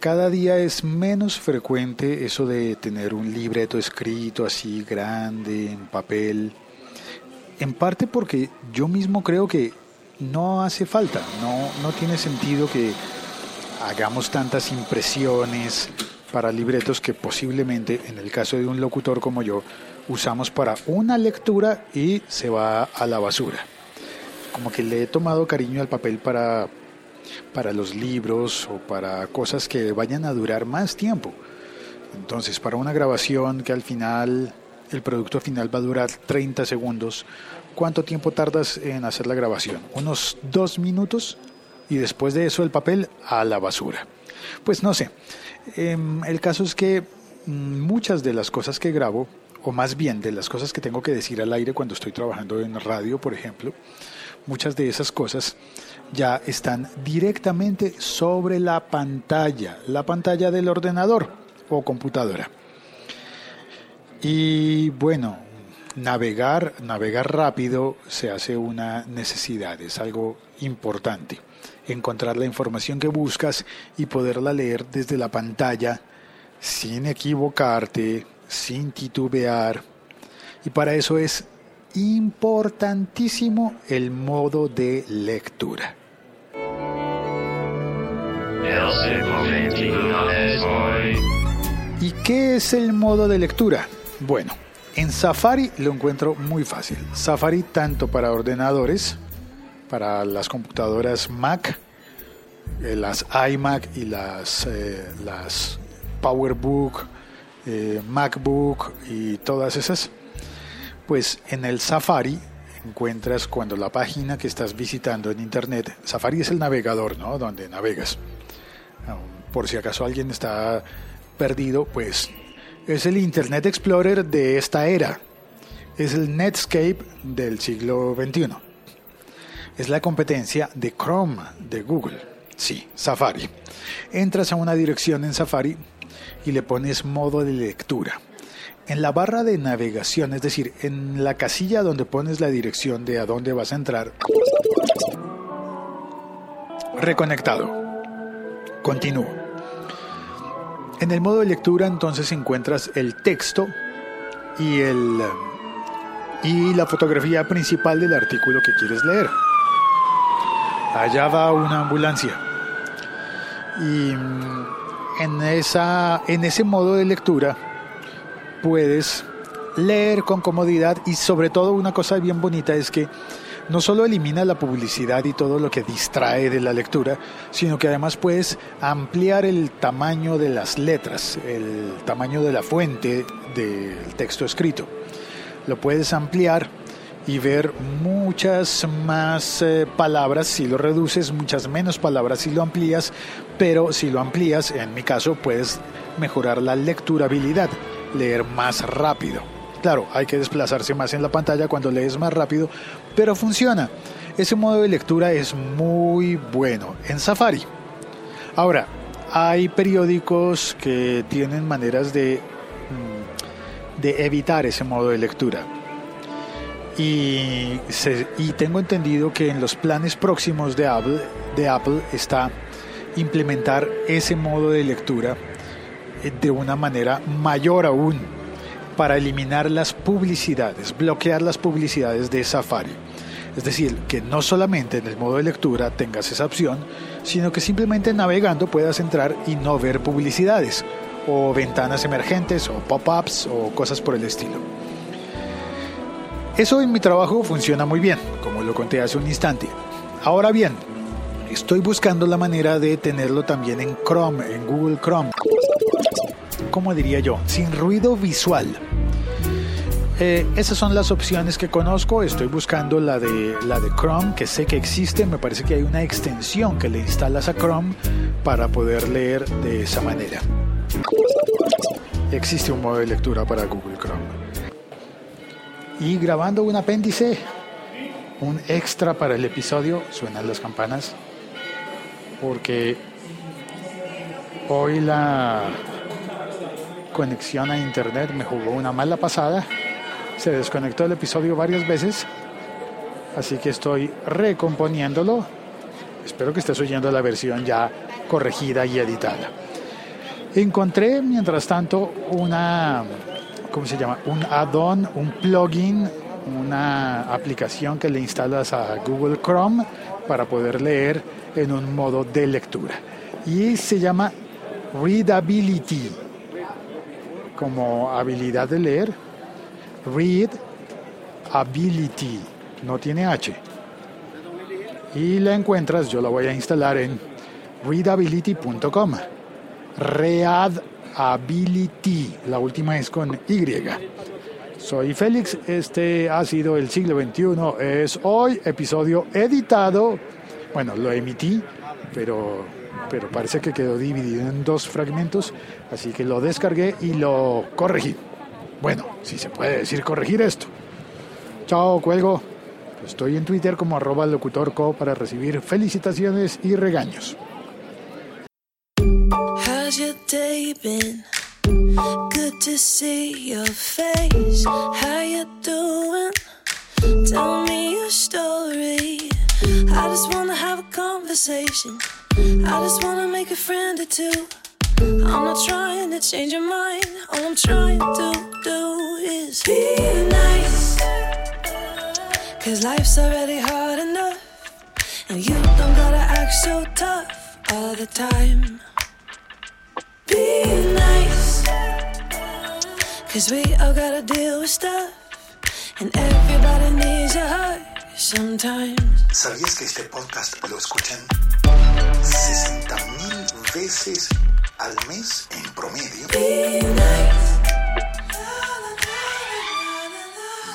Cada día es menos frecuente eso de tener un libreto escrito así grande, en papel. En parte porque yo mismo creo que no hace falta, no, no tiene sentido que hagamos tantas impresiones para libretos que posiblemente, en el caso de un locutor como yo, usamos para una lectura y se va a la basura. Como que le he tomado cariño al papel para para los libros o para cosas que vayan a durar más tiempo. Entonces, para una grabación que al final, el producto final va a durar 30 segundos, ¿cuánto tiempo tardas en hacer la grabación? Unos dos minutos y después de eso el papel a la basura. Pues no sé, em, el caso es que mm, muchas de las cosas que grabo, o más bien de las cosas que tengo que decir al aire cuando estoy trabajando en radio, por ejemplo, muchas de esas cosas ya están directamente sobre la pantalla, la pantalla del ordenador o computadora. Y bueno, navegar, navegar rápido se hace una necesidad, es algo importante. Encontrar la información que buscas y poderla leer desde la pantalla sin equivocarte, sin titubear. Y para eso es importantísimo el modo de lectura. ¿Y qué es el modo de lectura? Bueno, en Safari lo encuentro muy fácil. Safari tanto para ordenadores, para las computadoras Mac, eh, las iMac y las, eh, las PowerBook, eh, MacBook y todas esas. Pues en el Safari encuentras cuando la página que estás visitando en Internet, Safari es el navegador, ¿no? Donde navegas. Por si acaso alguien está perdido, pues es el Internet Explorer de esta era. Es el Netscape del siglo XXI. Es la competencia de Chrome de Google. Sí, Safari. Entras a una dirección en Safari y le pones modo de lectura. En la barra de navegación, es decir, en la casilla donde pones la dirección de a dónde vas a entrar, reconectado. Continúo. En el modo de lectura entonces encuentras el texto y, el, y la fotografía principal del artículo que quieres leer. Allá va una ambulancia. Y mm, en, esa, en ese modo de lectura puedes leer con comodidad y sobre todo una cosa bien bonita es que no solo elimina la publicidad y todo lo que distrae de la lectura, sino que además puedes ampliar el tamaño de las letras, el tamaño de la fuente del texto escrito. Lo puedes ampliar y ver muchas más eh, palabras si lo reduces, muchas menos palabras si lo amplías, pero si lo amplías, en mi caso, puedes mejorar la lecturabilidad, leer más rápido. Claro, hay que desplazarse más en la pantalla cuando lees más rápido, pero funciona. Ese modo de lectura es muy bueno en Safari. Ahora, hay periódicos que tienen maneras de, mm, de evitar ese modo de lectura. Y, tengo entendido que en los planes próximos de Apple, de Apple está implementar ese modo de lectura de una manera mayor aún para eliminar las publicidades, bloquear las publicidades de Safari. Es decir, que no solamente en el modo de lectura tengas esa opción, sino que simplemente navegando puedas entrar y no ver publicidades, o ventanas emergentes, o pop-ups, o cosas por el estilo. Eso en mi trabajo funciona muy bien, como lo conté hace un instante. Ahora bien, estoy buscando la manera de tenerlo también en Chrome, en Google Chrome. ¿Cómo diría yo? Sin ruido visual. Eh, esas son las opciones que conozco. Estoy buscando la de, la de Chrome, que sé que existe. Me parece que hay una extensión que le instalas a Chrome para poder leer de esa manera. Existe un modo de lectura para Google Chrome. Y grabando un apéndice, un extra para el episodio, suenan las campanas, porque hoy la conexión a internet me jugó una mala pasada se desconectó el episodio varias veces, así que estoy recomponiéndolo. Espero que estés oyendo la versión ya corregida y editada. Encontré, mientras tanto, una, ¿cómo se llama? Un add-on, un plugin, una aplicación que le instalas a Google Chrome para poder leer en un modo de lectura. Y se llama Readability, como habilidad de leer Read Ability, no tiene H. Y la encuentras, yo la voy a instalar en readability.com. Readability, la última es con Y. Soy Félix, este ha sido el siglo XXI, es hoy episodio editado, bueno, lo emití, pero, pero parece que quedó dividido en dos fragmentos, así que lo descargué y lo corregí. Bueno, si se puede decir corregir esto. Chao, cuelgo. Estoy en Twitter como arroba locutorco para recibir felicitaciones y regaños. How's your day been? Good to see your face. How you doing? Tell me. I just wanna have a conversation. I just wanna make a friend or two. I'm not trying to change your mind. All I'm trying to do is be nice. Cause life's already hard enough. And you don't gotta act so tough all the time. Be nice. Cause we all gotta deal with stuff. And everybody needs a hug. ¿Sabías que este podcast lo escuchan 60 mil veces al mes en promedio.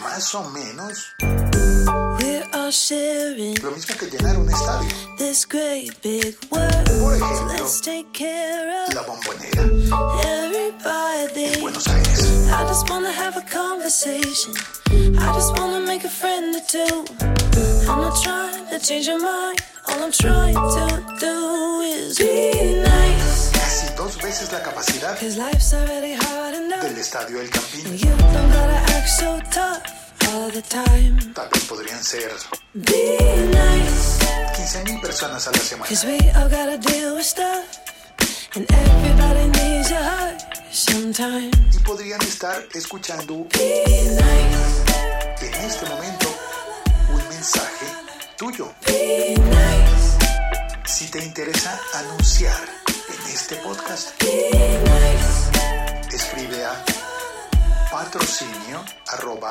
Más o menos. Lo mismo que llenar un estadio. Por ejemplo, la bombonera. En Buenos Aires. I just wanna have a conversation. I just wanna make a friend or two. I'm not trying to change your mind. All I'm trying to do is be nice dos veces la capacidad del estadio del Campín. Tal vez podrían ser 15 personas a la semana. Y podrían estar escuchando en este momento un mensaje tuyo. Si te interesa anunciar este podcast. Escribe a patrocinio arroba